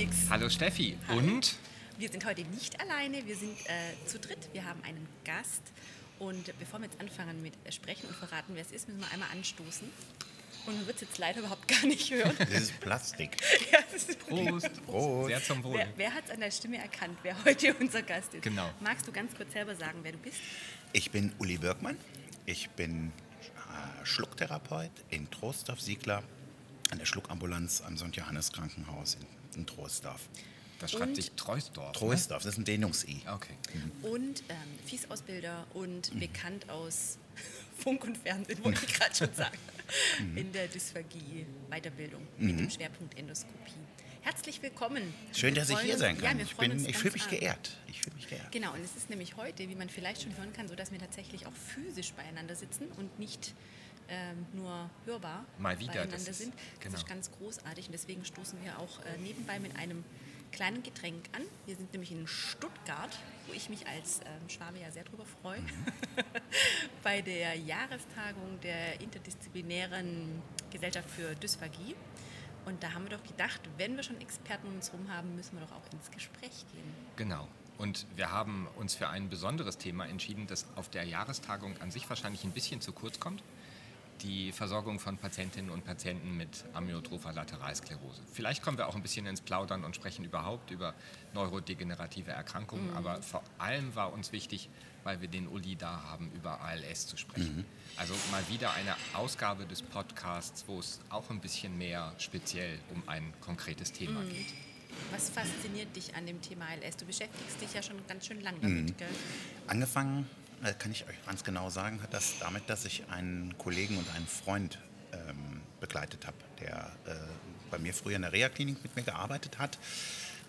nichts. Hallo Steffi. Hallo. Und? Wir sind heute nicht alleine, wir sind äh, zu dritt. Wir haben einen Gast. Und bevor wir jetzt anfangen mit Sprechen und verraten, wer es ist, müssen wir einmal anstoßen. Und man wird es jetzt leider überhaupt gar nicht hören. Das ist Plastik. ja, das ist Prost. Prost. Sehr zum Wohl. Wer, wer hat es an der Stimme erkannt, wer heute unser Gast ist? Genau. Magst du ganz kurz selber sagen, wer du bist? Ich bin Uli Birkmann. Ich bin äh, Schlucktherapeut in Troisdorf-Siegler an der Schluckambulanz am St. Johannes Krankenhaus in, in Troisdorf. Das schreibt Und- sich Treusdorf. Troisdorf, das ist ein Dehnungs-I. Ne? Okay. Und ähm, Fies-Ausbilder und bekannt aus Funk und Fernsehen, wollte ich gerade schon sagen, in der Dysphagie Weiterbildung mit dem Schwerpunkt Endoskopie. Herzlich willkommen. Schön, dass ich hier sein Ja, kann. wir ich bin, ich fühle mich geehrt. Ich fühle mich geehrt. Genau, und es ist nämlich heute, wie man vielleicht schon hören kann, so dass wir tatsächlich auch physisch beieinander sitzen und nicht ähm, nur hörbar Mal wieder, das ist- sind. Das genau. ist ganz großartig und deswegen stoßen wir auch äh, nebenbei mit einem kleinen Getränk an. Wir sind nämlich in Stuttgart, wo ich mich als ähm, Schwabe ja sehr drüber freue, Mhm. bei der Jahrestagung der interdisziplinären Gesellschaft für Dysphagie. Und da haben wir doch gedacht, wenn wir schon Experten um uns herum haben, müssen wir doch auch ins Gespräch gehen. Genau. Und wir haben uns für ein besonderes Thema entschieden, das auf der Jahrestagung an sich wahrscheinlich ein bisschen zu kurz kommt. Die Versorgung von Patientinnen und Patienten mit amyotropher Lateralsklerose. Vielleicht kommen wir auch ein bisschen ins Plaudern und sprechen überhaupt über neurodegenerative Erkrankungen. Aber vor allem war uns wichtig, weil wir den Uli da haben, über ALS zu sprechen. Also mal wieder eine Ausgabe des Podcasts, wo es auch ein bisschen mehr speziell um ein konkretes Thema geht. Was fasziniert dich an dem Thema ALS? Du beschäftigst dich ja schon ganz schön lang damit, gell? Angefangen, äh, kann ich euch ganz genau sagen, hat das damit, dass ich einen Kollegen und einen Freund ähm, begleitet habe, der äh, bei mir früher in der Reha-Klinik mit mir gearbeitet hat.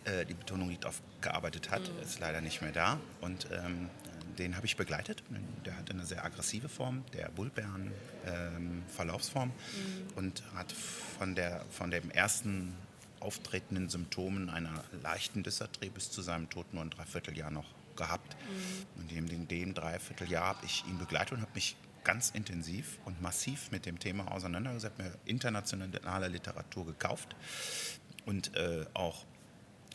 Äh, die Betonung liegt auf gearbeitet hat, ist leider nicht mehr da. Und ähm, den habe ich begleitet. Der hatte eine sehr aggressive Form, der Bullbären-Verlaufsform und hat von, der, von dem ersten auftretenden Symptomen einer leichten Dysarthrie bis zu seinem Tod nur ein Dreivierteljahr noch gehabt. Und in dem, dem Dreivierteljahr habe ich ihn begleitet und habe mich ganz intensiv und massiv mit dem Thema auseinandergesetzt, mir internationale Literatur gekauft und äh, auch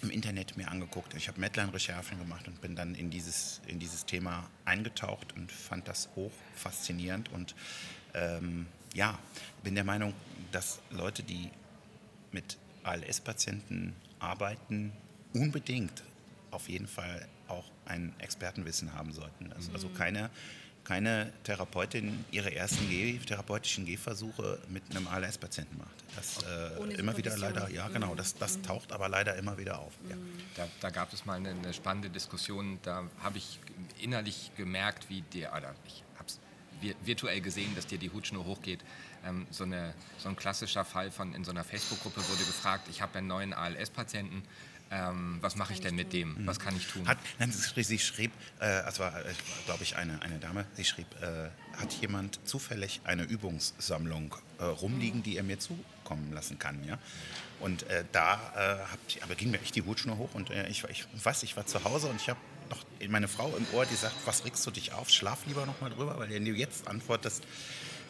im Internet mir angeguckt. Ich habe Medline-Recherchen gemacht und bin dann in dieses, in dieses Thema eingetaucht und fand das hoch faszinierend und ähm, ja, bin der Meinung, dass Leute, die mit ALS-Patienten arbeiten, unbedingt auf jeden Fall ein Expertenwissen haben sollten. Also, also keine, keine Therapeutin ihre ersten Geh therapeutischen Gehversuche mit einem ALS-Patienten macht. Das äh, immer wieder leider, ja genau, das, das taucht aber leider immer wieder auf. Ja. Da, da gab es mal eine, eine spannende Diskussion. Da habe ich innerlich gemerkt, wie dir, oder ich habe es virtuell gesehen, dass dir die Hutschnur hochgeht. Ähm, so, eine, so ein klassischer Fall von in so einer Facebook-Gruppe wurde gefragt: Ich habe einen neuen ALS-Patienten. Ähm, was mache ich denn mit dem? Was kann ich tun? Hat, nein, sie schrieb, äh, es war, äh, glaube ich, eine, eine Dame, sie schrieb, äh, hat jemand zufällig eine Übungssammlung äh, rumliegen, die er mir zukommen lassen kann, ja? Und äh, da äh, hab, ich- aber ging mir echt die Hutschnur hoch und äh, ich, war- ich weiß, ich war zu Hause und ich habe noch meine Frau im Ohr, die sagt, was regst du dich auf? Schlaf lieber noch mal drüber, weil wenn du jetzt antwortest,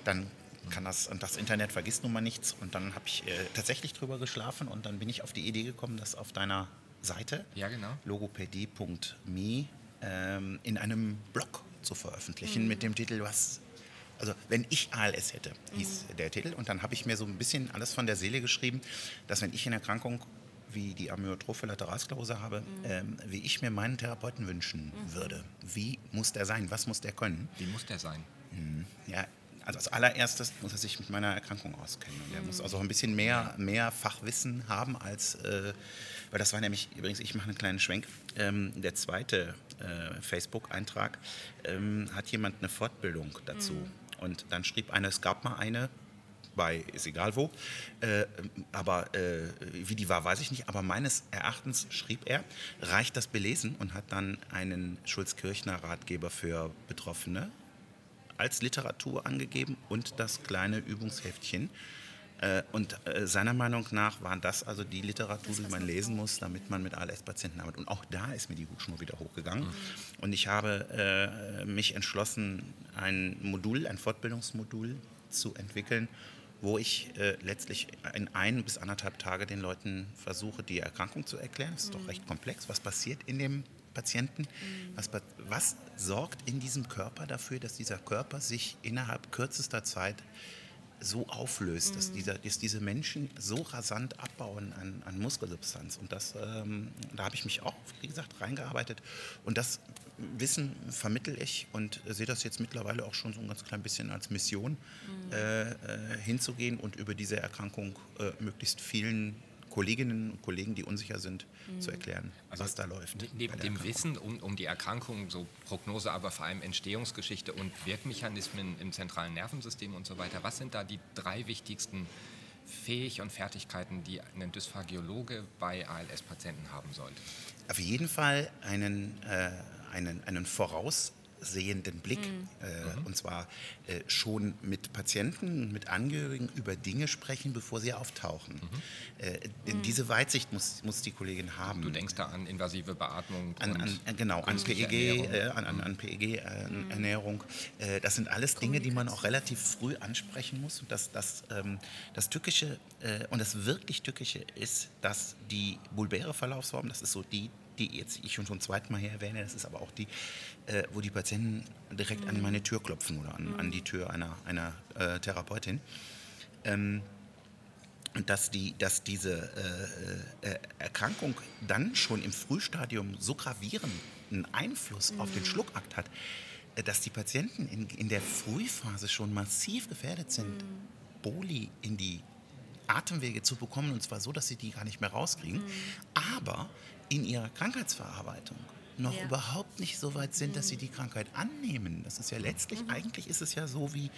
dann kann das, und das Internet vergisst nun mal nichts. Und dann habe ich äh, tatsächlich drüber geschlafen und dann bin ich auf die Idee gekommen, dass auf deiner Seite Ja, genau. logopädie.me ähm, in einem Blog zu veröffentlichen mit dem Titel Was. Also wenn ich ALS hätte, hieß der Titel. Und dann habe ich mir so ein bisschen alles von der Seele geschrieben, dass wenn ich eine Erkrankung wie die amyotrophe Lateralsklerose habe, ähm, wie ich mir meinen Therapeuten wünschen würde. Wie muss der sein? Was muss der können? Wie muss der sein? Ja, also als allererstes muss er sich mit meiner Erkrankung auskennen. Und er muss also ein bisschen mehr, mehr Fachwissen haben als, äh, weil das war nämlich, übrigens, ich mache einen kleinen Schwenk, ähm, der zweite äh, Facebook-Eintrag ähm, hat jemand eine Fortbildung dazu. Und dann schrieb einer, es gab mal eine, bei ist egal wo, äh, aber äh, wie die war, weiß ich nicht, aber meines Erachtens schrieb er, reicht das belesen und hat dann einen Schulz-Kirchner Ratgeber für Betroffene als Literatur angegeben und das kleine Übungsheftchen. Äh, Und äh, seiner Meinung nach war das also die Literatur, die man lesen muss, damit man mit ALS-Patienten arbeitet. Und auch da ist mir die Hutschnur wieder hochgegangen. Und ich habe äh, mich entschlossen, ein Modul, ein Fortbildungsmodul zu entwickeln, wo ich letztlich in ein bis anderthalb Tage den Leuten versuche, die Erkrankung zu erklären. Das ist doch recht komplex. Was passiert in dem Patienten? Was, was sorgt in diesem Körper dafür, dass dieser Körper sich innerhalb kürzester Zeit so auflöst, dass, dieser, dass diese Menschen so rasant abbauen an, an Muskelsubstanz. Und das, ähm, da habe ich mich auch, wie gesagt, reingearbeitet. Und das Wissen vermittel ich und sehe das jetzt mittlerweile auch schon so ein ganz klein bisschen als Mission, mhm. äh, äh, hinzugehen und über diese Erkrankung äh, möglichst vielen Kolleginnen und Kollegen, die unsicher sind, mhm. zu erklären, also was da läuft. Neben dem Wissen um, um die Erkrankung, so Prognose, aber vor allem Entstehungsgeschichte und Wirkmechanismen im zentralen Nervensystem und so weiter, was sind da die drei wichtigsten Fähig und Fertigkeiten, die ein Dysphagiologe bei ALS-Patienten haben sollte? Auf jeden Fall einen, äh, einen, einen voraus sehenden Blick. Mhm. Äh, mhm. Und zwar äh, schon mit Patienten, mit Angehörigen über Dinge sprechen, bevor sie auftauchen. Mhm. Äh, mhm. Diese Weitsicht muss, muss die Kollegin haben. Du denkst da an invasive Beatmung. An, an, genau, an PEG, äh, an, an, an PEG-Ernährung. Äh, das sind alles Dinge, die man auch relativ früh ansprechen muss. Und das, das, ähm, das Tückische äh, und das wirklich Tückische ist, dass die bulbäre Verlaufsform, das ist so die die jetzt ich schon zum zweiten Mal hier erwähne, das ist aber auch die, äh, wo die Patienten direkt mhm. an meine Tür klopfen oder an, mhm. an die Tür einer, einer äh, Therapeutin. Ähm, und dass, die, dass diese äh, äh Erkrankung dann schon im Frühstadium so gravierenden Einfluss mhm. auf den mhm. Schluckakt hat, äh, dass die Patienten in, in der Frühphase schon massiv gefährdet sind, mhm. Boli in die Atemwege zu bekommen, und zwar so, dass sie die gar nicht mehr rauskriegen. Mhm. Aber in ihrer Krankheitsverarbeitung noch ja. überhaupt nicht so weit sind, dass sie die Krankheit annehmen. Das ist ja letztlich, mhm. eigentlich ist es ja so wie,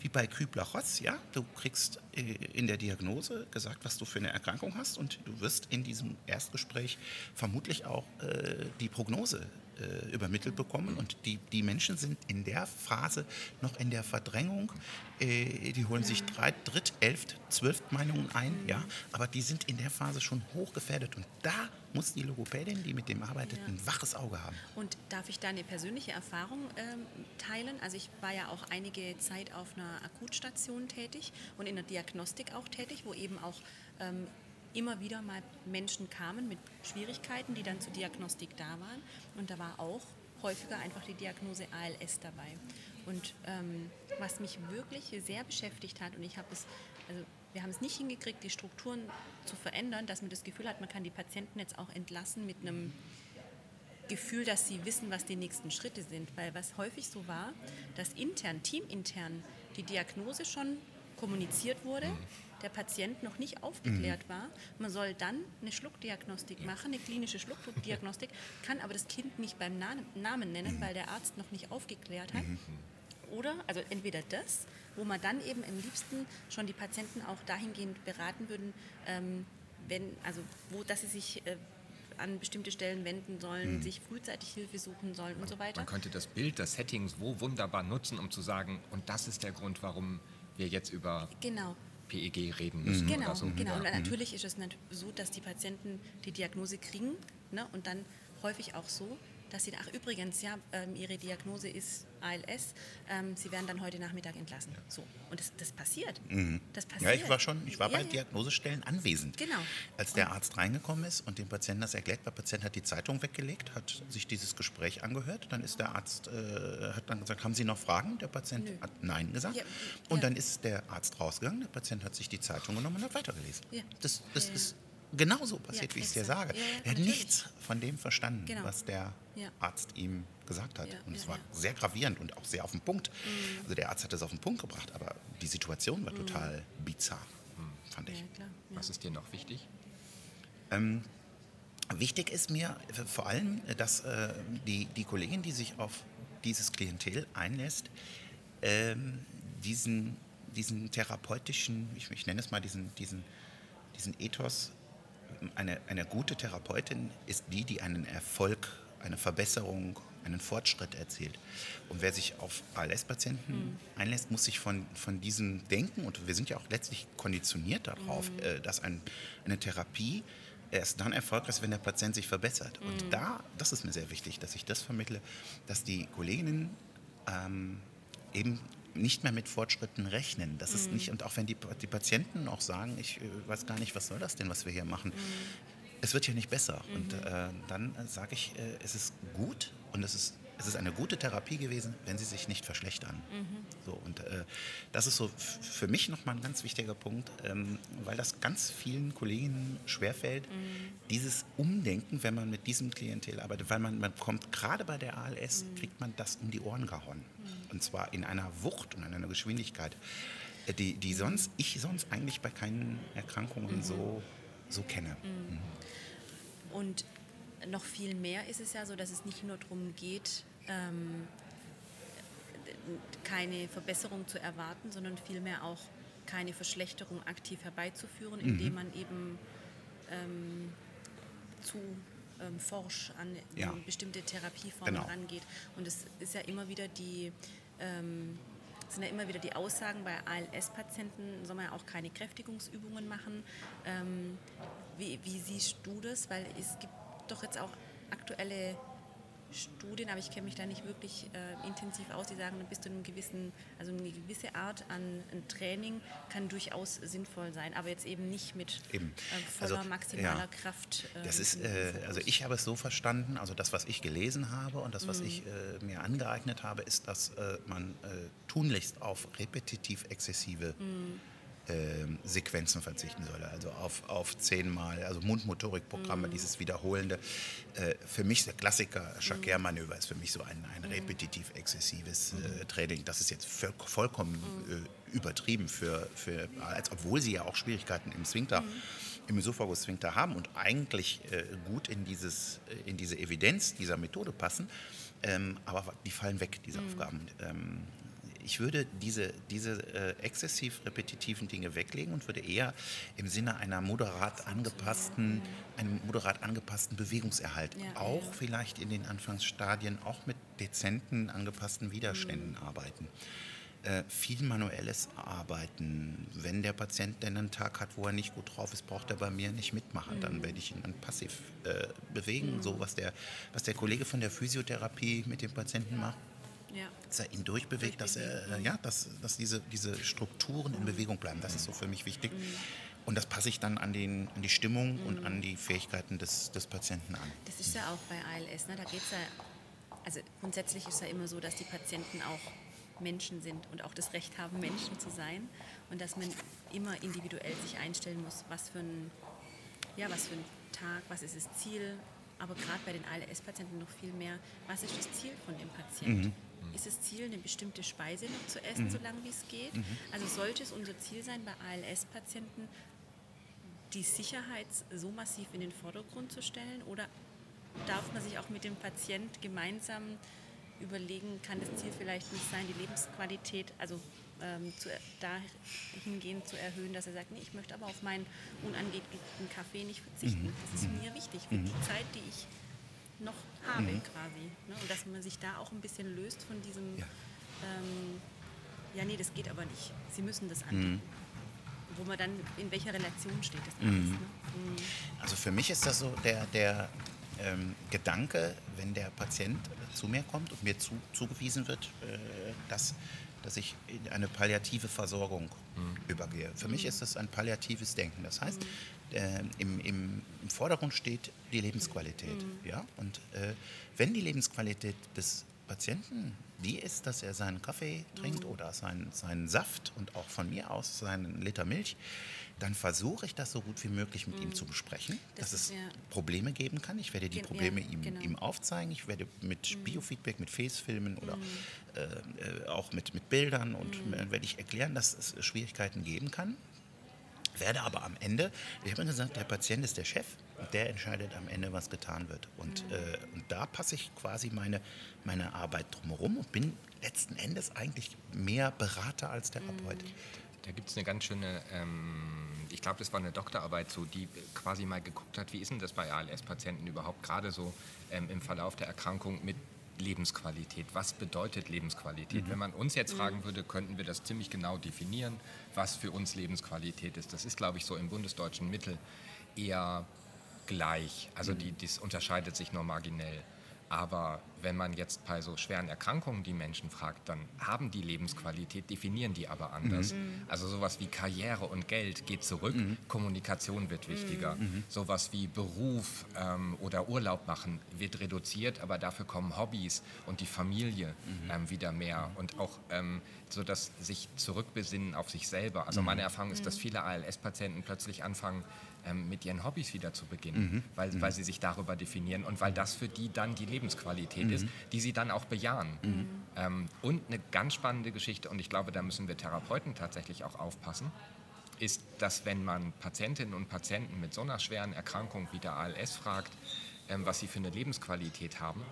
wie bei Kübler-Ross, ja? Du kriegst äh, in der Diagnose gesagt, was du für eine Erkrankung hast und du wirst in diesem Erstgespräch vermutlich auch äh, die Prognose äh, übermittelt bekommen. Und die, die Menschen sind in der Phase noch in der Verdrängung. Äh, die holen sich drei, Dritt, Elft, Zwölft Meinungen ein, ja, aber die sind in der Phase schon hochgefährdet. Und da muss die Logopädin, die mit dem arbeitet, ja. ein waches Auge haben. Und darf ich da eine persönliche Erfahrung ähm, teilen? Also ich war ja auch einige Zeit auf einer Akutstation tätig und in der Diagnostik auch tätig, wo eben auch ähm, immer wieder mal Menschen kamen mit Schwierigkeiten, die dann zur Diagnostik da waren. Und da war auch häufiger einfach die Diagnose ALS dabei. Und ähm, was mich wirklich sehr beschäftigt hat, und ich habe es, also wir haben es nicht hingekriegt, die Strukturen zu verändern, dass man das Gefühl hat, man kann die Patienten jetzt auch entlassen mit einem Gefühl, dass sie wissen, was die nächsten Schritte sind. Weil was häufig so war, dass intern, teamintern die Diagnose schon kommuniziert wurde, der Patient noch nicht aufgeklärt mhm. war. Man soll dann eine Schluckdiagnostik machen, eine klinische Schluckdiagnostik, kann aber das Kind nicht beim Namen nennen, mhm. weil der Arzt noch nicht aufgeklärt hat. Mhm. Oder, also entweder das, wo man dann eben am liebsten schon die Patienten auch dahingehend beraten würden, ähm, wenn, also wo, dass sie sich äh, an bestimmte Stellen wenden sollen, mhm. sich frühzeitig Hilfe suchen sollen und so weiter. Man könnte das Bild, das Setting so wunderbar nutzen, um zu sagen, und das ist der Grund, warum wir jetzt über genau. PEG reden müssen. Genau, oder so. genau. Und natürlich ist es so, dass die Patienten die Diagnose kriegen ne, und dann häufig auch so, dass sie, ach übrigens, ja, ähm, ihre Diagnose ist ALS, ähm, sie werden dann heute Nachmittag entlassen. Ja. So. Und das, das passiert. Mhm. das passiert. Ja, ich war schon, ich war ja, bei ja. Diagnosestellen anwesend. Genau. Als der Arzt reingekommen ist und dem Patienten das erklärt, der Patient hat die Zeitung weggelegt, hat sich dieses Gespräch angehört, dann ist der Arzt, äh, hat dann gesagt, haben Sie noch Fragen? Der Patient Nö. hat Nein gesagt. und dann ist der Arzt rausgegangen, der Patient hat sich die Zeitung genommen und hat weitergelesen. Das, das ist genauso passiert, ja, wie ich es dir sage. Ja, er hat nichts von dem verstanden, genau. was der ja. Arzt ihm gesagt hat. und es war sehr gravierend und auch sehr auf den Punkt. Mhm. Also der Arzt hat es auf den Punkt gebracht, aber die Situation war mhm. total bizarr, fand ich. Was ist dir noch wichtig? Ähm, wichtig ist mir vor allem, dass äh, die, die Kollegin, die sich auf dieses Klientel einlässt, ähm, diesen, diesen therapeutischen, ich, ich nenne es mal diesen, diesen, diesen Ethos eine, eine gute Therapeutin ist die, die einen Erfolg, eine Verbesserung, einen Fortschritt erzielt. Und wer sich auf ALS-Patienten mhm. einlässt, muss sich von, von diesem denken, und wir sind ja auch letztlich konditioniert darauf, mhm. äh, dass ein, eine Therapie erst dann erfolgreich ist, wenn der Patient sich verbessert. Mhm. Und da, das ist mir sehr wichtig, dass ich das vermittle, dass die Kolleginnen ähm, eben nicht mehr mit Fortschritten rechnen. Das ist nicht, und auch wenn die, die Patienten auch sagen, ich äh, weiß gar nicht, was soll das denn, was wir hier machen. Es wird ja nicht besser. Und äh, dann äh, sage ich, äh, es ist gut und es ist, es ist eine gute Therapie gewesen, wenn sie sich nicht verschlechtern. So, und äh, das ist so für mich nochmal ein ganz wichtiger Punkt, ähm, weil das ganz vielen Kolleginnen schwerfällt, dieses Umdenken, wenn man mit diesem Klientel arbeitet, weil man, man kommt gerade bei der ALS, kriegt man das um die Ohren gehauen. Und zwar in einer Wucht und in einer Geschwindigkeit, äh, die, die sonst, ich sonst eigentlich bei keinen Erkrankungen so, so kenne. Und noch viel mehr ist es ja so, dass es nicht nur darum geht, ähm, keine Verbesserung zu erwarten, sondern vielmehr auch keine Verschlechterung aktiv herbeizuführen, indem man eben ähm, zu ähm, forsch an Ja. bestimmte Therapieformen Genau. rangeht. Und es ist ja immer wieder die ähm, sind ja immer wieder die Aussagen bei ALS-Patienten, soll man ja auch keine Kräftigungsübungen machen. Ähm, wie, wie siehst du das? Weil es gibt doch jetzt auch aktuelle Studien, aber ich kenne mich da nicht wirklich äh, intensiv aus, die sagen, bis zu einem gewissen, also eine gewisse Art an, an Training kann durchaus sinnvoll sein, aber jetzt eben nicht mit Eben. äh, voller Also, maximaler ja. Kraft. ähm, Das ist, äh, also ich habe es so verstanden, also das, was ich gelesen habe und das, was Mhm. ich äh, mir angeeignet habe, ist, dass äh, man äh, tunlichst auf repetitiv exzessive Mhm. Ähm, Sequenzen verzichten solle. Also auf, auf zehnmal, also Mhm. Mundmotorikprogramme, dieses Wiederholende. Äh, für mich der Klassiker, Jacquet-Manöver ist für mich so ein, Mhm. ein repetitiv exzessives äh, Training. Das ist jetzt voll, vollkommen Mhm. äh, übertrieben für, für als obwohl sie ja auch Schwierigkeiten im Sphinkter, Mhm. im Esophagus-Sphinkter haben und eigentlich gut in, dieses, in diese Evidenz dieser Methode passen. Ähm, aber die fallen weg, diese Aufgaben. Ich würde diese, diese äh, exzessiv repetitiven Dinge weglegen und würde eher im Sinne einer moderat angepassten, einem moderat angepassten Bewegungserhalt, Ja, auch ja. vielleicht in den Anfangsstadien, auch mit dezenten angepassten Widerständen Mhm. arbeiten. Äh, viel manuelles Arbeiten. Wenn der Patient denn einen Tag hat, wo er nicht gut drauf ist, braucht er bei mir nicht mitmachen. Dann werde ich ihn dann passiv äh, bewegen. So was der, was der Kollege von der Physiotherapie mit dem Patienten macht ja. dass er ihn durchbewegt, dass, er, äh, ja, dass, dass diese, diese Strukturen in Bewegung bleiben. Das ist so für mich wichtig. Und das passe ich dann an, den, an die Stimmung und an die Fähigkeiten des, des Patienten an. Das ist ja auch bei ALS, ne? da geht es ja, also grundsätzlich ist ja immer so, dass die Patienten auch Menschen sind und auch das Recht haben, Menschen zu sein und dass man immer individuell sich einstellen muss, was für ein, ja, was für ein Tag, was ist das Ziel, aber gerade bei den ALS-Patienten noch viel mehr, was ist das Ziel von dem Patienten? Ist das Ziel, eine bestimmte Speise noch zu essen, so lange wie es geht? Also sollte es unser Ziel sein, bei ALS-Patienten die Sicherheit so massiv in den Vordergrund zu stellen? Oder darf man sich auch mit dem Patient gemeinsam überlegen, kann das Ziel vielleicht nicht sein, die Lebensqualität, also ähm, zu, dahingehend zu erhöhen, dass er sagt, nee, ich möchte aber auf meinen unangelegten Kaffee nicht verzichten. Das ist mir wichtig für die Zeit, die ich noch habe quasi. Ne? Und dass man sich da auch ein bisschen löst von diesem, Ja. ähm, ja nee, das geht aber nicht. Sie müssen das anbieten. Wo man dann, in welcher Relation steht das alles. Ne? Mhm. Also für mich ist das so der, der ähm, Gedanke, wenn der Patient zu mir kommt und mir zu, zugewiesen wird, äh, dass, dass ich in eine palliative Versorgung übergehe. Für mich ist das ein palliatives Denken. Das heißt, äh, im, im, im Vordergrund steht die Lebensqualität. Ja? Und äh, wenn die Lebensqualität des Patienten die ist, dass er seinen Kaffee trinkt oder seinen, seinen Saft und auch von mir aus seinen Liter Milch, dann versuche ich das so gut wie möglich mit ihm zu besprechen, Das dass es ja- Probleme geben kann. Ich werde die Gen- Probleme ja, ihm, genau. ihm aufzeigen. Ich werde mit Biofeedback, mit Face-Filmen oder äh, äh, auch mit, mit Bildern und äh, werde ich erklären, dass es Schwierigkeiten geben kann. Werde aber am Ende, ich habe immer gesagt, der Patient ist der Chef und der entscheidet am Ende, was getan wird. Und, äh, und da passe ich quasi meine, meine Arbeit drumherum und bin letzten Endes eigentlich mehr Berater als Therapeut. Da gibt es eine ganz schöne, ähm, ich glaube, das war eine Doktorarbeit, so, die quasi mal geguckt hat, wie ist denn das bei ALS-Patienten überhaupt gerade so ähm, im Verlauf der Erkrankung mit Lebensqualität. Was bedeutet Lebensqualität? Wenn man uns jetzt fragen würde, könnten wir das ziemlich genau definieren, was für uns Lebensqualität ist. Das ist, glaube ich, so im bundesdeutschen Mittel eher gleich. Also die, das unterscheidet sich nur marginell. Aber wenn man jetzt bei so schweren Erkrankungen die Menschen fragt, dann haben die Lebensqualität, definieren die aber anders. Mhm. Also sowas wie Karriere und Geld geht zurück, mhm. Kommunikation wird wichtiger. Mhm. Sowas wie Beruf ähm, oder Urlaub machen wird reduziert, aber dafür kommen Hobbys und die Familie mhm. ähm, wieder mehr und auch ähm, so das sich zurückbesinnen auf sich selber. Also meine Erfahrung ist, dass viele ALS-Patienten plötzlich anfangen, ähm, mit ihren Hobbys wieder zu beginnen, mhm. Weil, mhm. weil sie sich darüber definieren und weil das für die dann die Lebensqualität mhm. ist, die sie dann auch bejahen. Mhm. Ähm, und eine ganz spannende Geschichte, und ich glaube, da müssen wir Therapeuten tatsächlich auch aufpassen, ist, dass wenn man Patientinnen und Patienten mit so einer schweren Erkrankung wie der ALS fragt, ähm, was sie für eine Lebensqualität haben,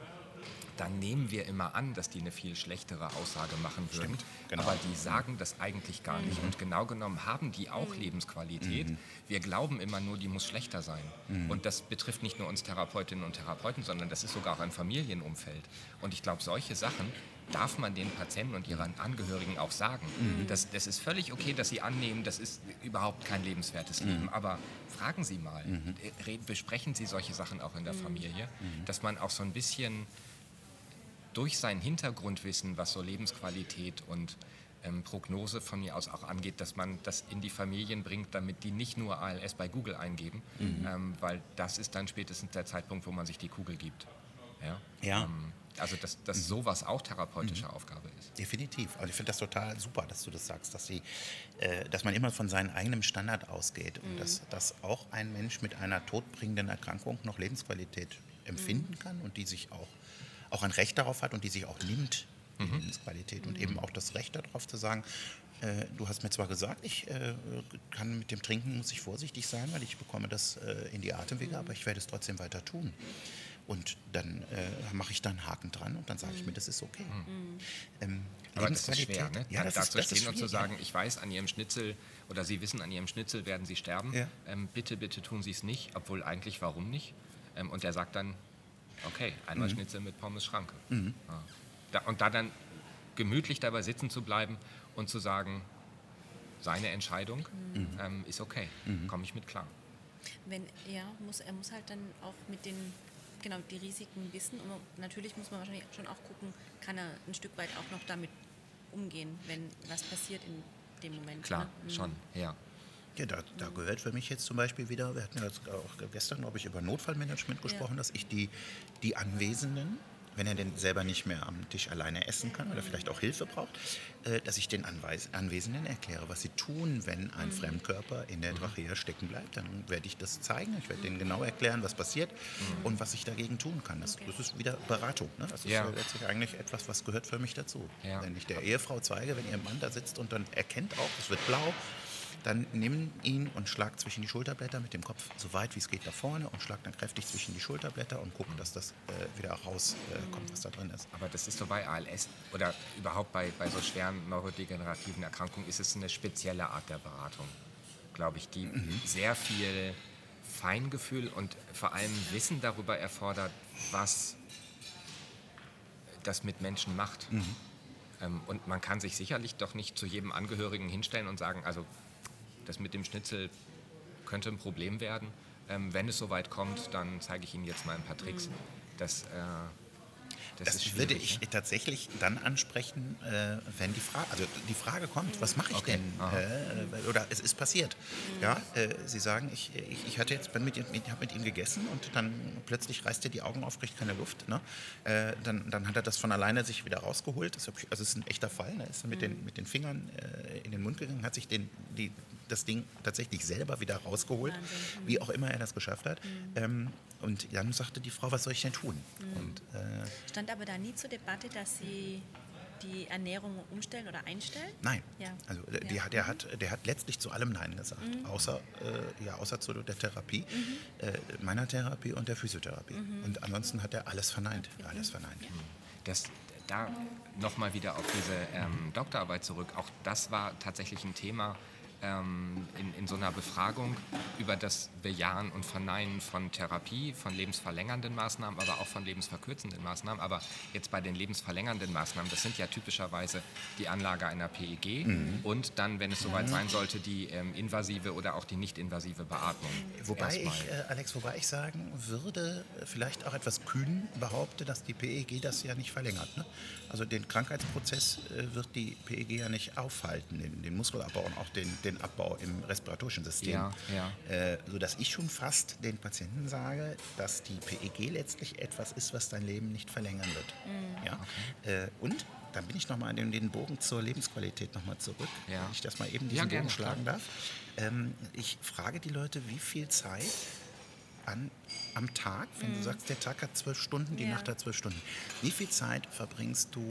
dann nehmen wir immer an, dass die eine viel schlechtere Aussage machen würden. Stimmt, genau. Aber die sagen das eigentlich gar nicht. Mhm. Und genau genommen haben die auch mhm. Lebensqualität. Mhm. Wir glauben immer nur, die muss schlechter sein. Mhm. Und das betrifft nicht nur uns Therapeutinnen und Therapeuten, sondern das ist sogar auch ein Familienumfeld. Und ich glaube, solche Sachen darf man den Patienten und ihren Angehörigen auch sagen. Mhm. Das, das, ist völlig okay, dass sie annehmen, das ist überhaupt kein lebenswertes mhm. Leben. Aber fragen Sie mal, mhm. besprechen Sie solche Sachen auch in der Familie, dass man auch so ein bisschen durch sein Hintergrundwissen, was so Lebensqualität und ähm, Prognose von mir aus auch angeht, dass man das in die Familien bringt, damit die nicht nur ALS bei Google eingeben, mhm. ähm, weil das ist dann spätestens der Zeitpunkt, wo man sich die Kugel gibt. Ja. ja. Ähm, also dass, dass mhm. sowas auch therapeutische mhm. Aufgabe ist. Definitiv. Also ich finde das total super, dass du das sagst, dass, sie, äh, dass man immer von seinem eigenen Standard ausgeht und mhm. dass, dass auch ein Mensch mit einer todbringenden Erkrankung noch Lebensqualität empfinden mhm. kann und die sich auch auch ein Recht darauf hat und die sich auch nimmt, die mhm. Lebensqualität. Und mhm. eben auch das Recht darauf zu sagen, äh, du hast mir zwar gesagt, ich äh, kann mit dem Trinken, muss ich vorsichtig sein, weil ich bekomme das äh, in die Atemwege, mhm. aber ich werde es trotzdem weiter tun. Und dann äh, mache ich da einen Haken dran und dann sage ich mir, das ist okay. Mhm. Ähm, aber das ist schwer, ne? Ja, das da ist, zu stehen und zu sagen, ich weiß, an Ihrem Schnitzel oder Sie wissen, an Ihrem Schnitzel werden Sie sterben. Ja. Ähm, bitte, bitte tun Sie es nicht, obwohl eigentlich, warum nicht? Ähm, und der sagt dann, Okay, einmal mhm. Schnitzel mit Pommes Schranke. Mhm. Ja. Da, und da dann gemütlich dabei sitzen zu bleiben und zu sagen, seine Entscheidung mhm. ähm, ist okay, mhm. komme ich mit klar. Wenn er muss, er muss halt dann auch mit den genau die Risiken wissen und natürlich muss man wahrscheinlich schon auch gucken, kann er ein Stück weit auch noch damit umgehen, wenn was passiert in dem Moment. Klar, ne? schon, mhm. ja. Ja, da, da, gehört für mich jetzt zum Beispiel wieder, wir hatten ja auch gestern, glaube ich, über Notfallmanagement gesprochen, ja. dass ich die, die Anwesenden, wenn er denn selber nicht mehr am Tisch alleine essen kann oder vielleicht auch Hilfe braucht, äh, dass ich den Anweis Anwesenden erkläre, was sie tun, wenn ein mhm. Fremdkörper in der Trachea stecken bleibt. Dann werde ich das zeigen, ich werde denen genau erklären, was passiert mhm. und was ich dagegen tun kann. Das, das ist wieder Beratung. Ne? Das ist ja. letztlich eigentlich etwas, was gehört für mich dazu. Ja. Wenn ich der Ehefrau zeige, wenn ihr Mann da sitzt und dann erkennt auch, es wird blau, dann nimm ihn und schlag zwischen die Schulterblätter mit dem Kopf so weit wie es geht da vorne und schlag dann kräftig zwischen die Schulterblätter und guck, dass das äh, wieder rauskommt, äh, was da drin ist. Aber das ist so bei ALS oder überhaupt bei, bei so schweren neurodegenerativen Erkrankungen ist es eine spezielle Art der Beratung, glaube ich, die mhm. sehr viel Feingefühl und vor allem Wissen darüber erfordert, was das mit Menschen macht. Mhm. Ähm, und man kann sich sicherlich doch nicht zu jedem Angehörigen hinstellen und sagen, also das mit dem Schnitzel könnte ein Problem werden. Ähm, wenn es soweit kommt, dann zeige ich Ihnen jetzt mal ein paar Tricks. Mhm. Das, äh, das, das würde ich ne? tatsächlich dann ansprechen, äh, wenn die Frage, also die Frage kommt, was mache ich okay. denn? Äh, oder es ist passiert. Mhm. Ja, äh, Sie sagen, ich, ich, ich, hatte jetzt mit, mit, hab mit ihm gegessen und dann plötzlich reißt er die Augen auf, kriegt keine Luft. Ne? Äh, dann, dann hat er das von alleine sich wieder rausgeholt. Das, also es ist ein echter Fall. Ne? Er ist mit, mhm. den, mit den Fingern äh, in den Mund gegangen, hat sich den, die, das Ding tatsächlich selber wieder rausgeholt, Wahnsinn. wie auch immer er das geschafft hat. Mhm. Ähm, und dann sagte die Frau, was soll ich denn tun? Mhm. Und, äh, Stand aber da nie zur Debatte, dass Sie die Ernährung umstellen oder einstellen? Nein. Ja. Also äh, die, ja. der, hat, der hat letztlich zu allem Nein gesagt, mhm. außer, äh, ja, außer zu der Therapie, mhm. äh, meiner Therapie und der Physiotherapie. Mhm. Und ansonsten hat er alles verneint. Alles verneint. Ja. Das, da nochmal wieder auf diese ähm, Doktorarbeit zurück. Auch das war tatsächlich ein Thema, ähm, in, in so einer Befragung über das Bejahen und Verneinen von Therapie, von lebensverlängernden Maßnahmen, aber auch von lebensverkürzenden Maßnahmen. Aber jetzt bei den lebensverlängernden Maßnahmen, das sind ja typischerweise die Anlage einer PEG mhm. und dann, wenn es soweit mhm. sein sollte, die ähm, invasive oder auch die nicht-invasive Beatmung. Wobei ich, äh, Alex, wobei ich sagen würde, vielleicht auch etwas kühn behaupte, dass die PEG das ja nicht verlängert. Ne? Also den Krankheitsprozess äh, wird die PEG ja nicht aufhalten, den, den Muskelabbau und auch den, den Abbau im respiratorischen System. Ja, ja. Äh, sodass ich schon fast den Patienten sage, dass die PEG letztlich etwas ist, was dein Leben nicht verlängern wird. Mhm. Ja? Okay. Äh, und dann bin ich nochmal in den Bogen zur Lebensqualität nochmal zurück, ja. wenn ich das mal eben diesen Bogen schlagen darf. Ähm, ich frage die Leute, wie viel Zeit an, am Tag, wenn mhm. du sagst, der Tag hat zwölf Stunden, die ja. Nacht hat zwölf Stunden, wie viel Zeit verbringst du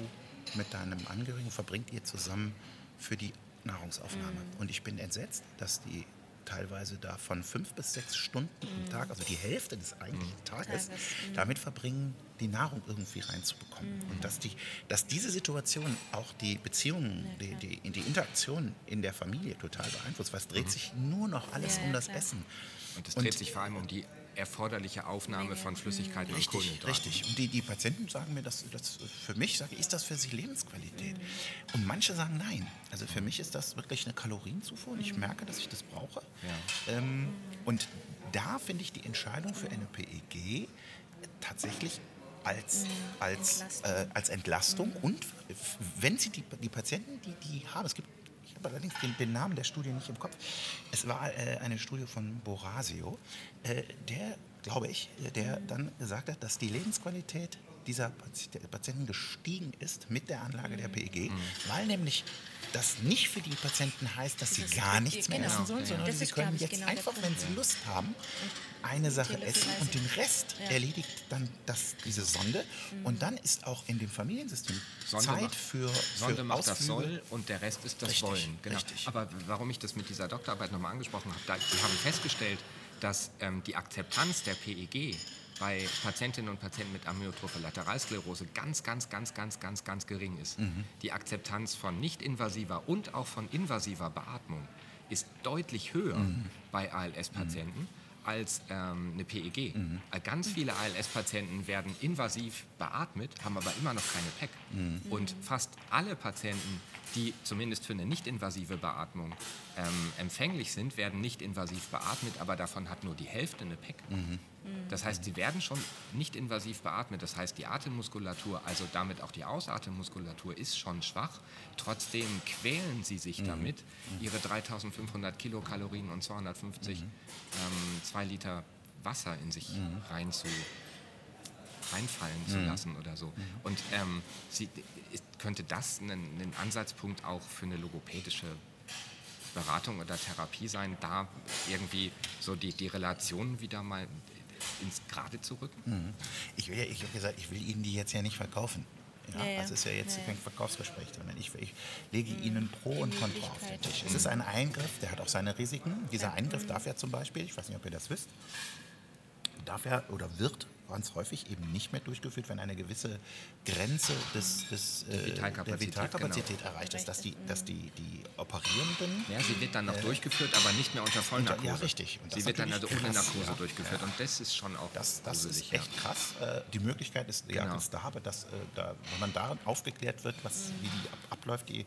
mit deinem Angehörigen, verbringt ihr zusammen für die Nahrungsaufnahme? Mhm. Und ich bin entsetzt, dass die teilweise da von fünf bis sechs Stunden mhm. am Tag, also die Hälfte des eigentlichen mhm. Tages, mhm. damit verbringen, die Nahrung irgendwie reinzubekommen. Mhm. Und dass, die, dass diese Situation auch die Beziehungen, ja, die, die, die Interaktion in der Familie total beeinflusst, weil es dreht mhm. sich nur noch alles ja, um das klar. Essen. Und es dreht und, sich vor allem um die erforderliche Aufnahme von Flüssigkeit und Kohlenhydraten. Richtig, und die, die Patienten sagen mir, dass, dass für mich, sage ist das für sie Lebensqualität? Mhm. Und manche sagen nein. Also für mich ist das wirklich eine Kalorienzufuhr und ich mhm. merke, dass ich das brauche. Ja. Ähm, und da finde ich die Entscheidung für eine PEG tatsächlich als, als, Entlastung, äh, als Entlastung. Mhm. und wenn sie die, die Patienten, die die haben, es gibt habe allerdings den, den, Namen der Studie nicht im Kopf. Es war äh, eine Studie von Borasio, äh, der, glaube ich, der dann gesagt hat, dass die Lebensqualität dieser Patienten gestiegen ist mit der Anlage der PEG, mhm. weil nämlich das nicht für die Patienten heißt, dass sie gar nichts mehr genau. essen sollen, sondern das sie können jetzt genau einfach, wenn sie Lust haben, eine Sache essen und den Rest ja. erledigt dann das, diese Sonde. Mhm. Und dann ist auch in dem Familiensystem Sonde Zeit macht, für, für Sonde macht das Soll und der Rest ist das richtig, Wollen. Genau. Richtig. Aber warum ich das mit dieser Doktorarbeit nochmal angesprochen habe, da, die haben festgestellt, dass ähm, die Akzeptanz der PEG bei Patientinnen und Patienten mit Amyotrophe Lateralsklerose ganz, ganz, ganz, ganz, ganz, ganz gering ist. Mhm. Die Akzeptanz von nicht-invasiver und auch von invasiver Beatmung ist deutlich höher mhm. bei ALS-Patienten. Mhm als ähm, eine PEG. Mhm. Äh, ganz viele ALS-Patienten werden invasiv beatmet, haben aber immer noch keine PEC. Mhm. Und fast alle Patienten, die zumindest für eine nicht-invasive Beatmung ähm, empfänglich sind, werden nicht invasiv beatmet, aber davon hat nur die Hälfte eine PEC. Mhm. Das heißt, sie werden schon nicht invasiv beatmet. Das heißt, die Atemmuskulatur, also damit auch die Ausatemmuskulatur, ist schon schwach. Trotzdem quälen sie sich mhm. damit, ihre 3500 Kilokalorien und 250 mhm. ähm, 2 Liter Wasser in sich mhm. rein zu, reinfallen zu mhm. lassen oder so. Mhm. Und ähm, sie, könnte das ein, ein Ansatzpunkt auch für eine logopädische Beratung oder Therapie sein, da irgendwie so die, die Relationen wieder mal ins Gerade zu rücken? Mhm. Ich, will ja, ich habe gesagt, ich will Ihnen die jetzt ja nicht verkaufen. Ja, ja, also ist ja jetzt ja, kein Verkaufsgespräch, sondern ich, ich lege mhm. Ihnen Pro und Contra auf den Tisch. Es ist ein Eingriff, der hat auch seine Risiken. Dieser Eingriff darf ja zum Beispiel, ich weiß nicht, ob ihr das wisst, darf er oder wird ganz häufig eben nicht mehr durchgeführt, wenn eine gewisse Grenze des, des, äh, Vitalkapazität, der Vitalkapazität genau. erreicht ist, dass die, dass die, die Operierenden... Ja, sie wird dann noch äh, durchgeführt, aber nicht mehr unter Vollnarkose. Ja, richtig. Und sie wird dann also ohne Narkose ja, durchgeführt ja. und das ist schon auch Das, das ist echt ja. krass. Äh, die Möglichkeit ist ja genau. da, aber dass, äh, da, wenn man da aufgeklärt wird, was, wie die abläuft, die,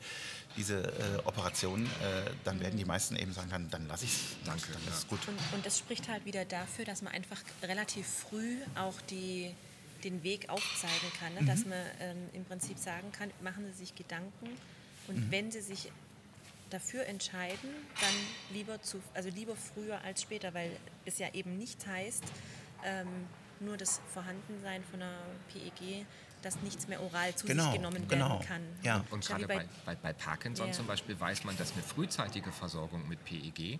diese äh, Operation, äh, dann werden die meisten eben sagen, dann, dann lasse ich es. Danke. Dann ist gut. Und, und das spricht halt wieder dafür, dass man einfach relativ früh auch die den Weg aufzeigen kann, ne? mhm. dass man ähm, im Prinzip sagen kann, machen Sie sich Gedanken und mhm. wenn Sie sich dafür entscheiden, dann lieber, zu, also lieber früher als später, weil es ja eben nicht heißt, ähm, nur das Vorhandensein von einer PEG dass nichts mehr oral zu genau, sich genommen genau. werden kann. Ja. Und gerade bei, bei, bei, Parkinson ja. zum Beispiel weiß man, dass eine frühzeitige Versorgung mit PEG ähm,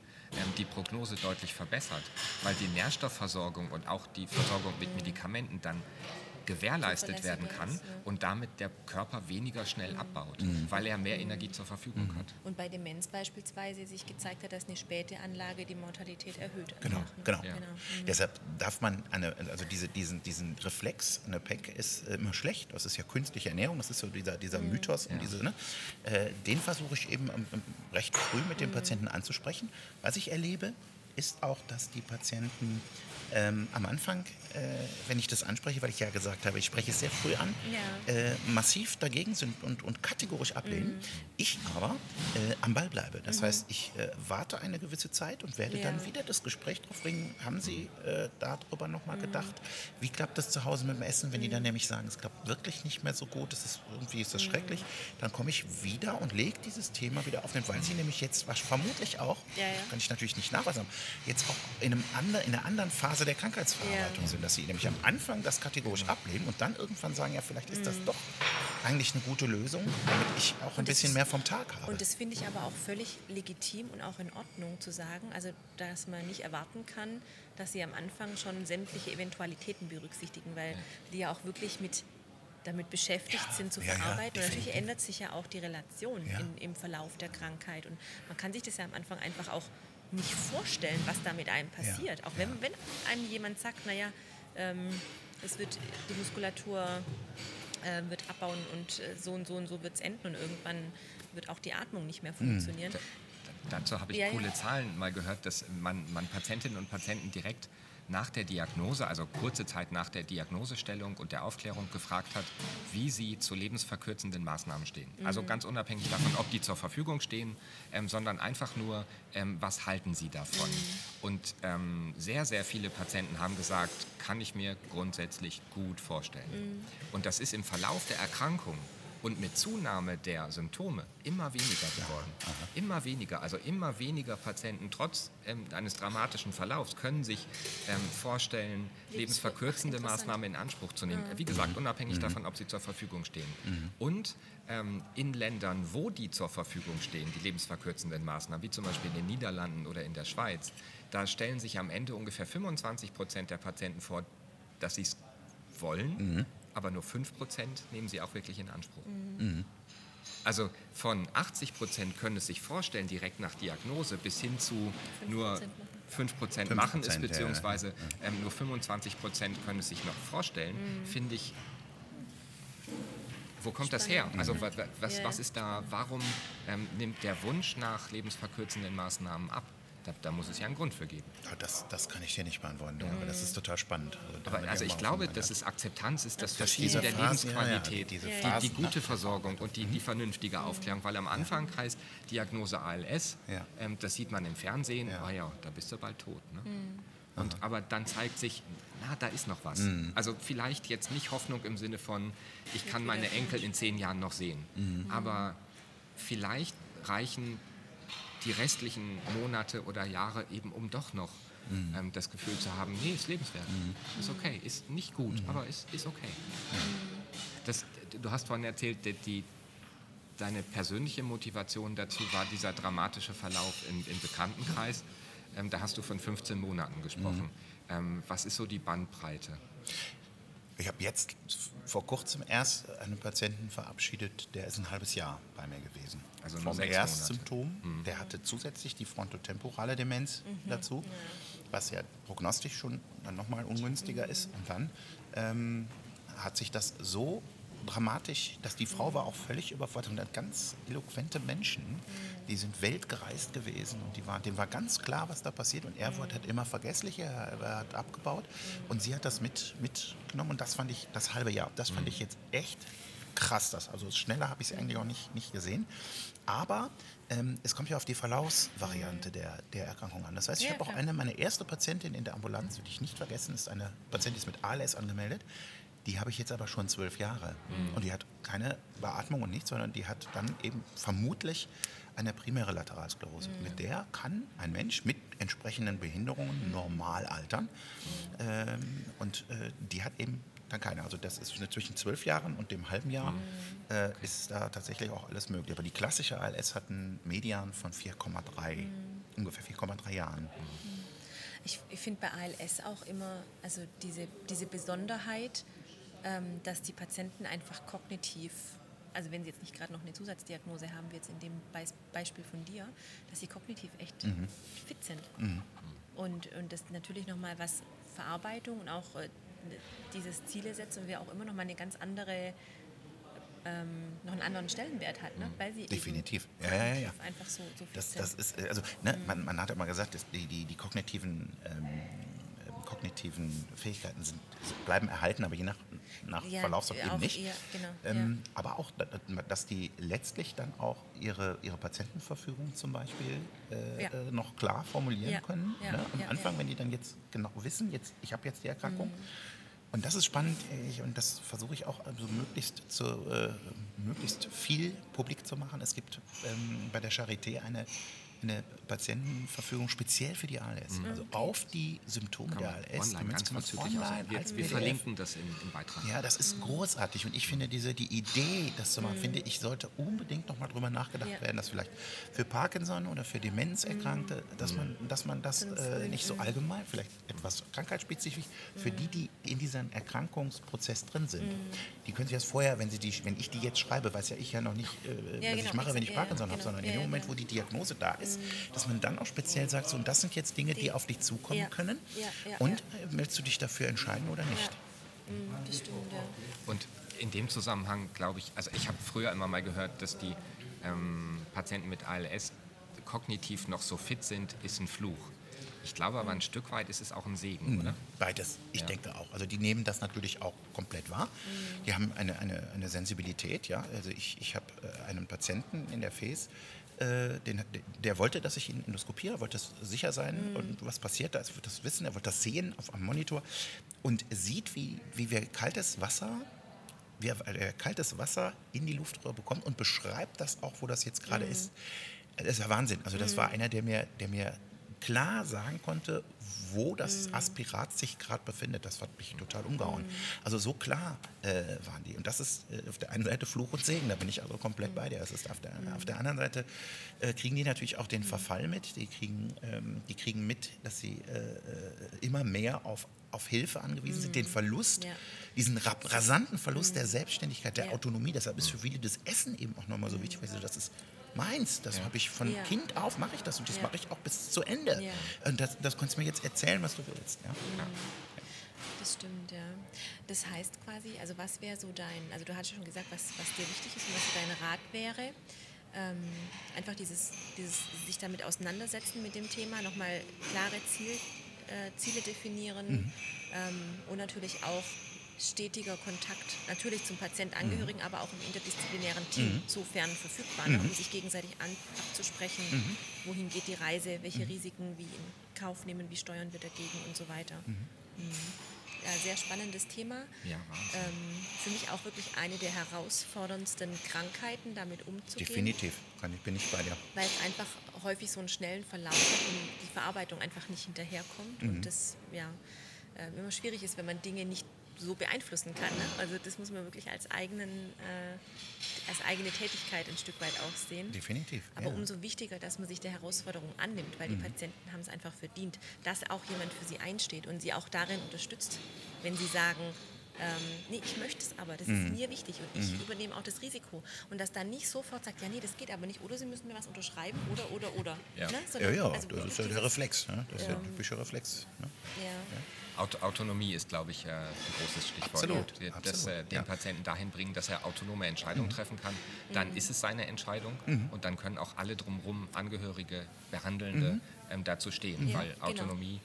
die Prognose deutlich verbessert, weil die Nährstoffversorgung und auch die Versorgung mit Medikamenten dann gewährleistet werden kann ist, ja. und damit der Körper weniger schnell abbaut, Mhm. weil er mehr Energie zur Verfügung hat. Und bei Demenz beispielsweise sich gezeigt hat, dass eine späte Anlage die Mortalität erhöht. Genau, einfach, ne? genau. Ja. Mhm. Deshalb darf man eine, also diese, diesen, diesen Reflex, eine PEC ist äh, immer schlecht, das ist ja künstliche Ernährung, das ist so dieser, dieser Mhm. Mythos, und Ja. diese, ne? äh, den versuche ich eben ähm, ähm, recht früh mit Mhm. den Patienten anzusprechen. Was ich erlebe, ist auch, dass die Patienten ähm, am Anfang, äh, wenn ich das anspreche, weil ich ja gesagt habe, ich spreche es sehr früh an, Ja. äh, massiv dagegen sind und, und kategorisch ablehnen. Ich aber äh, am Ball bleibe. Das heißt, ich äh, warte eine gewisse Zeit und werde Ja. dann wieder das Gespräch drauf bringen. Haben Sie äh, darüber nochmal gedacht? Wie klappt das zu Hause mit dem Essen, wenn die dann nämlich sagen, es klappt wirklich nicht mehr so gut, es ist, irgendwie ist das schrecklich, dann komme ich wieder und lege dieses Thema wieder auf den, weil sie nämlich jetzt was vermutlich auch, ja. kann ich natürlich nicht nachweisen, jetzt auch in, einem ander, in einer anderen Phase der Krankheitsverarbeitung Ja. sind, dass sie nämlich am Anfang das kategorisch ablehnen und dann irgendwann sagen, ja, vielleicht ist Mhm. das doch eigentlich eine gute Lösung, damit ich auch ein bisschen ist- mehr vom Tag habe. Und das finde ich aber auch völlig legitim und auch in Ordnung zu sagen, also dass man nicht erwarten kann, dass sie am Anfang schon sämtliche Eventualitäten berücksichtigen, weil die ja auch wirklich mit damit beschäftigt Ja, sind zu ja, ja, verarbeiten. und natürlich ändert sich ja auch die Relation Ja. in, im Verlauf der Krankheit. Und man kann sich das ja am Anfang einfach auch nicht vorstellen, was da mit einem passiert. Auch wenn, wenn einem jemand sagt, naja, ähm, es wird die Muskulatur äh, wird abbauen und äh, so und so und so wird es enden und irgendwann wird auch die Atmung nicht mehr funktionieren. Da- Dazu habe ich Ja, ja. coole Zahlen mal gehört, dass man, man Patientinnen und Patienten direkt nach der Diagnose, also kurze Zeit nach der Diagnosestellung und der Aufklärung gefragt hat, wie sie zu lebensverkürzenden Maßnahmen stehen. Also ganz unabhängig davon, ob die zur Verfügung stehen, ähm, sondern einfach nur, ähm, was halten sie davon. Und ähm, sehr, sehr viele Patienten haben gesagt, kann ich mir grundsätzlich gut vorstellen. Und das ist im Verlauf der Erkrankung und mit Zunahme der Symptome immer weniger geworden. Immer weniger, also immer weniger Patienten. Trotz ähm, eines dramatischen Verlaufs können sich ähm, vorstellen, lebensverkürzende. Maßnahmen in Anspruch zu nehmen. Wie gesagt, unabhängig davon, ob sie zur Verfügung stehen. Und ähm, in Ländern, wo die zur Verfügung stehen, die lebensverkürzenden Maßnahmen, wie zum Beispiel in den Niederlanden oder in der Schweiz, da stellen sich am Ende ungefähr 25 Prozent der Patienten vor, dass sie es wollen, aber nur 5 Prozent nehmen sie auch wirklich in Anspruch. Also von 80 Prozent können es sich vorstellen, direkt nach Diagnose, bis hin zu nur 5 Prozent machen es, 5%, ja, ja. beziehungsweise ähm, nur 25 Prozent können es sich noch vorstellen, finde ich. Wo kommt das her? Also wa- was, Ja. was ist da, warum ähm, nimmt der Wunsch nach lebensverkürzenden Maßnahmen ab? Da, da muss es ja einen Grund für geben. Ja, das, das kann ich dir nicht beantworten, aber das ist total spannend. Also, Aber also ich glaube, dass es Akzeptanz ist, das diese der Phasen, ja, ja, Lebensqualität, diese die, die gute Versorgung und die, die vernünftige Aufklärung. Weil am Anfang heißt Diagnose ALS, Ja. ähm, das sieht man im Fernsehen, Ja. ah ja, da bist du bald tot. Ne? Und, aber dann zeigt sich, na, da ist noch was. Mhm. Also vielleicht jetzt nicht Hoffnung im Sinne von, ich kann meine Enkel in zehn Jahren noch sehen. Mhm. Aber vielleicht reichen die restlichen Monate oder Jahre eben, um doch noch Mhm. ähm, das Gefühl zu haben, nee, ist lebenswert, ist okay, ist nicht gut, Mhm. aber ist, ist okay. Das, du hast vorhin erzählt, die, die, deine persönliche Motivation dazu war dieser dramatische Verlauf im, im Bekanntenkreis. Ähm, da hast du von 15 Monaten gesprochen. Ähm, was ist so die Bandbreite? Ich habe jetzt vor kurzem erst einen Patienten verabschiedet, der ist ein halbes Jahr bei mir gewesen. Also Vom Erstsymptom, der hatte zusätzlich die frontotemporale Demenz dazu, was ja prognostisch schon dann nochmal ungünstiger ist. Und dann ähm, hat sich das so dramatisch, dass die Frau war auch völlig überfordert und hat ganz eloquente Menschen, die sind weltgereist gewesen und die war, dem war ganz klar, was da passiert. Und er wurde halt immer vergesslicher, er, er hat abgebaut. Und sie hat das mit, mitgenommen. Und das fand ich das halbe Jahr. Das fand ich jetzt echt krass. Das, also schneller habe ich es eigentlich auch nicht, nicht gesehen. Aber ähm, es kommt ja auf die Verlaufsvariante der, der Erkrankung an. Das heißt, ich Ja, habe auch eine, meine erste Patientin in der Ambulanz, würde ich nicht vergessen, ist eine Patientin, die ist mit ALS angemeldet. Die habe ich jetzt aber schon zwölf Jahre. Und die hat keine Beatmung und nichts, sondern die hat dann eben vermutlich eine primäre Lateralsklerose. Mit der kann ein Mensch mit entsprechenden Behinderungen normal altern. Ähm, und äh, die hat eben dann keine. Also das ist zwischen zwölf Jahren und dem halben Jahr äh, ist da tatsächlich auch alles möglich. Aber die klassische ALS hat einen Median von 4,3, ungefähr 4,3 Jahren. Ich, ich finde bei ALS auch immer, also diese, diese Besonderheit, ähm, dass die Patienten einfach kognitiv, also wenn sie jetzt nicht gerade noch eine Zusatzdiagnose haben, wie jetzt in dem Beis Beispiel von dir, dass sie kognitiv echt fit sind. Und, und das natürlich nochmal was Verarbeitung und auch äh, dieses Ziele setzen und wir auch immer noch mal eine ganz andere ähm, noch einen anderen Stellenwert hat, ne? weil sie Definitiv. Ja, ja, ja, einfach so, so Das, das ist, äh, also, ne, man, man hat immer gesagt, dass die, die, die kognitiven, ähm, kognitiven Fähigkeiten sind, bleiben erhalten, aber je nach, nach Ja, eben auch nicht. eher, genau, ähm, Aber auch, da- da- dass die letztlich dann auch ihre, ihre Patientenverfügung zum Beispiel äh, Ja. äh, noch klar formulieren Ja, können. ja, ne? Am ja, Anfang, ja. wenn die dann jetzt genau wissen, jetzt, ich habe jetzt die Erkrankung. Mhm. Und das ist spannend ich, und das versuche ich auch also möglichst, zu, äh, möglichst viel publik zu machen. Es gibt ähm, bei der Charité eine, eine Patientenverfügung speziell für die ALS. Also auf die Symptome der man ALS. online ganz online Also wir, als wir PDF. verlinken das im, im Beitrag. Ja, das ist großartig und ich finde diese die Idee, das zu machen, finde ich, sollte unbedingt noch mal drüber nachgedacht Ja. werden, dass vielleicht für Parkinson oder für Demenzerkrankte, dass man, dass man das äh, nicht so allgemein, vielleicht etwas krankheitsspezifisch, für die, die in diesem Erkrankungsprozess drin sind, die können sich das vorher, wenn sie die, wenn ich die jetzt schreibe, weiß ja ich ja noch nicht, äh, Ja, was ich genau, mache, wenn ich ja, Parkinson habe, genau. sondern in Ja, dem ja, Moment, genau. wo die Diagnose da ist, dass man dann auch speziell sagt, so, und das sind jetzt Dinge, die, auf dich zukommen Ja. können Ja, ja, und äh, willst du dich dafür entscheiden oder nicht? Ja. Mm, das stimmt, ja. Und in dem Zusammenhang glaube ich, also ich habe früher immer mal gehört, dass die ähm, Patienten mit ALS kognitiv noch so fit sind, ist ein Fluch. Ich glaube aber ein Stück weit ist es auch ein Segen, oder? Beides, ich Ja. denke auch. Also die nehmen das natürlich auch komplett wahr. Die haben eine, eine, eine Sensibilität, ja. Also ich, ich habe äh, einen Patienten in der FES, äh, den, der wollte, dass ich ihn endoskopiere, wollte sicher sein und was passiert da, er wollte das wissen, er wollte das sehen auf einem Monitor und sieht, wie, wie wir kaltes Wasser wie er äh, kaltes Wasser in die Luftröhre bekommt und beschreibt das auch, wo das jetzt gerade ist. Das ist ja Wahnsinn. Also das war einer, der mir, der mir klar sagen konnte, wo das Aspirat sich gerade befindet. Das hat mich total umgehauen. Also so klar äh, waren die. Und das ist äh, auf der einen Seite Fluch und Segen. Da bin ich also komplett bei dir. Das ist auf, der, auf der anderen Seite äh, kriegen die natürlich auch den Verfall mit. Die kriegen, ähm, die kriegen mit, dass sie äh, äh, immer mehr auf, auf Hilfe angewiesen sind. Den Verlust, Ja. diesen ra rasanten Verlust der Selbstständigkeit, der Ja. Autonomie. Deshalb ist für viele das Essen eben auch nochmal so wichtig, weil sie, das ist meins. Das habe ich von Ja. Kind auf, mache ich das und das Ja. mache ich auch bis zu Ende. Ja. Und das, das kannst du mir jetzt erzählen, was du willst. Ja? Das stimmt, ja. Das heißt quasi, also was wäre so dein, also du hattest schon gesagt, was, was dir wichtig ist und was so dein Rat wäre. Ähm, einfach dieses, dieses sich damit auseinandersetzen mit dem Thema, nochmal klare Ziel, äh, Ziele definieren ähm, und natürlich auch stetiger Kontakt, natürlich zum Patientangehörigen, aber auch im interdisziplinären Team, sofern verfügbar, ne, um sich gegenseitig abzusprechen, wohin geht die Reise, welche Risiken wie in Kauf nehmen, wie steuern wir dagegen und so weiter. Mhm. Ja, sehr spannendes Thema. Ja. Ähm, für mich auch wirklich eine der herausforderndsten Krankheiten, damit umzugehen. Definitiv. Kann ich, bin ich bei dir. Weil es einfach häufig so einen schnellen Verlauf hat und die Verarbeitung einfach nicht hinterherkommt. Mhm. Und das ja, äh, immer schwierig ist, wenn man Dinge nicht so beeinflussen kann. Ne? Also das muss man wirklich als, eigenen, äh, als eigene Tätigkeit ein Stück weit auch sehen. Definitiv. Aber ja. Mhm. umso wichtiger, dass man sich der Herausforderung annimmt, weil die Patienten haben es einfach verdient, dass auch jemand für sie einsteht und sie auch darin unterstützt, wenn sie sagen, ähm, nee, ich möchte es aber, das Mhm. ist mir wichtig und ich übernehme auch das Risiko. Und dass dann nicht sofort sagt, ja, nee, das geht aber nicht, oder sie müssen mir was unterschreiben, oder, oder, oder. Ja. Ne? ja, Sondern, ja, also das ist ja der Reflex. Ne? Das ist ja Ähm, der typische Reflex. Ne? Ja. Auto Autonomie ist, glaube ich, äh, ein großes Stichwort. Absolut, Wir- Das äh, den ja. Patienten dahin bringen, dass er autonome Entscheidungen treffen kann. Dann ist es seine Entscheidung und dann können auch alle drumherum, Angehörige, Behandelnde, ähm, dazu stehen, Ja, weil genau. Sie Autonomie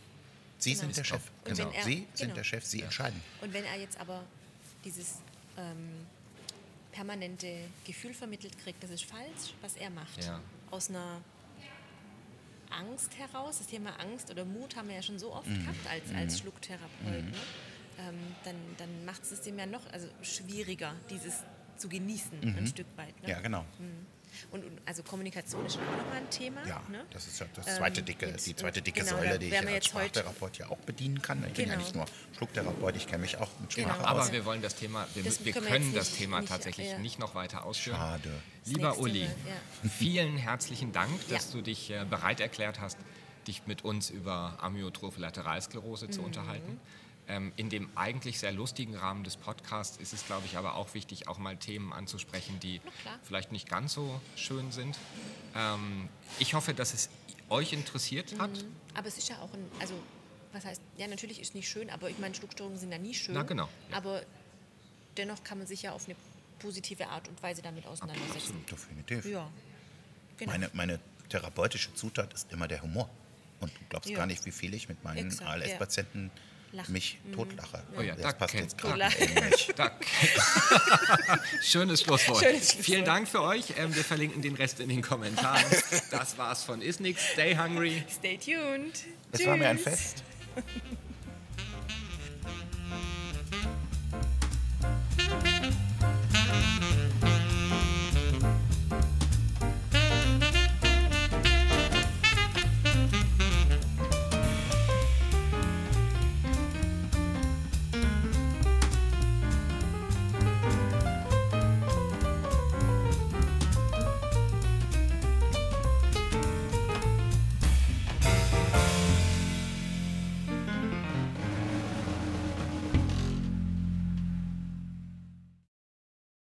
Genau. sind der Chef. Genau. er- Sie sind genau. der Chef, Sie entscheiden. Und wenn er jetzt aber dieses ähm, permanente Gefühl vermittelt kriegt, das ist falsch, was er macht, Ja. aus einer Angst heraus, das Thema Angst oder Mut haben wir ja schon so oft Mhm. gehabt als, als Schlucktherapeut, ne? ähm, dann, dann macht es dem ja noch also schwieriger, dieses zu genießen, ein Stück weit. Ne? Mhm. Ja, genau. Und, und also Kommunikation ist schon auch nochmal ein Thema. Ja, ne? das ist ja das zweite Ähm, dicke, mit- die zweite dicke genau, Säule, die ich ja als Sprachtherapeut ja auch bedienen kann. Ich bin ja Genau. nicht nur Schlucktherapeut, ich kenne mich auch mit Genau. Sprache Aber aus. wir wollen das Thema, wir, Das wir können wir können das nicht- Thema nicht- tatsächlich ja. nicht noch weiter ausführen. Schade. Lieber Uli, Mal, vielen herzlichen Dank, dass Ja. du dich äh, bereit erklärt hast, dich mit uns über Amyotrophe Lateralsklerose Mhm. zu unterhalten. Ähm, in dem eigentlich sehr lustigen Rahmen des Podcasts ist es, glaube ich, aber auch wichtig, auch mal Themen anzusprechen, die vielleicht nicht ganz so schön sind. Ähm, ich hoffe, dass es euch interessiert hat. Aber es ist ja auch ein, also was heißt, ja natürlich ist nicht schön, aber ich meine, Schluckstörungen sind ja nie schön. Na, genau, ja. Aber dennoch kann man sich ja auf eine positive Art und Weise damit auseinandersetzen. Definitiv. Ja, genau. Meine, meine therapeutische Zutat ist immer der Humor. Und du glaubst Ja. gar nicht, wie viel ich mit meinen ALS-Patienten Lachen. mich totlache. Oh ja, das da passt jetzt gerade. Schönes Schlusswort. Schönes Schlusswort. Vielen Dank für euch. Ähm, wir verlinken den Rest in den Kommentaren. Das war's von Isnix. Stay hungry. Stay tuned. Es war mir ein Tschüss. Fest.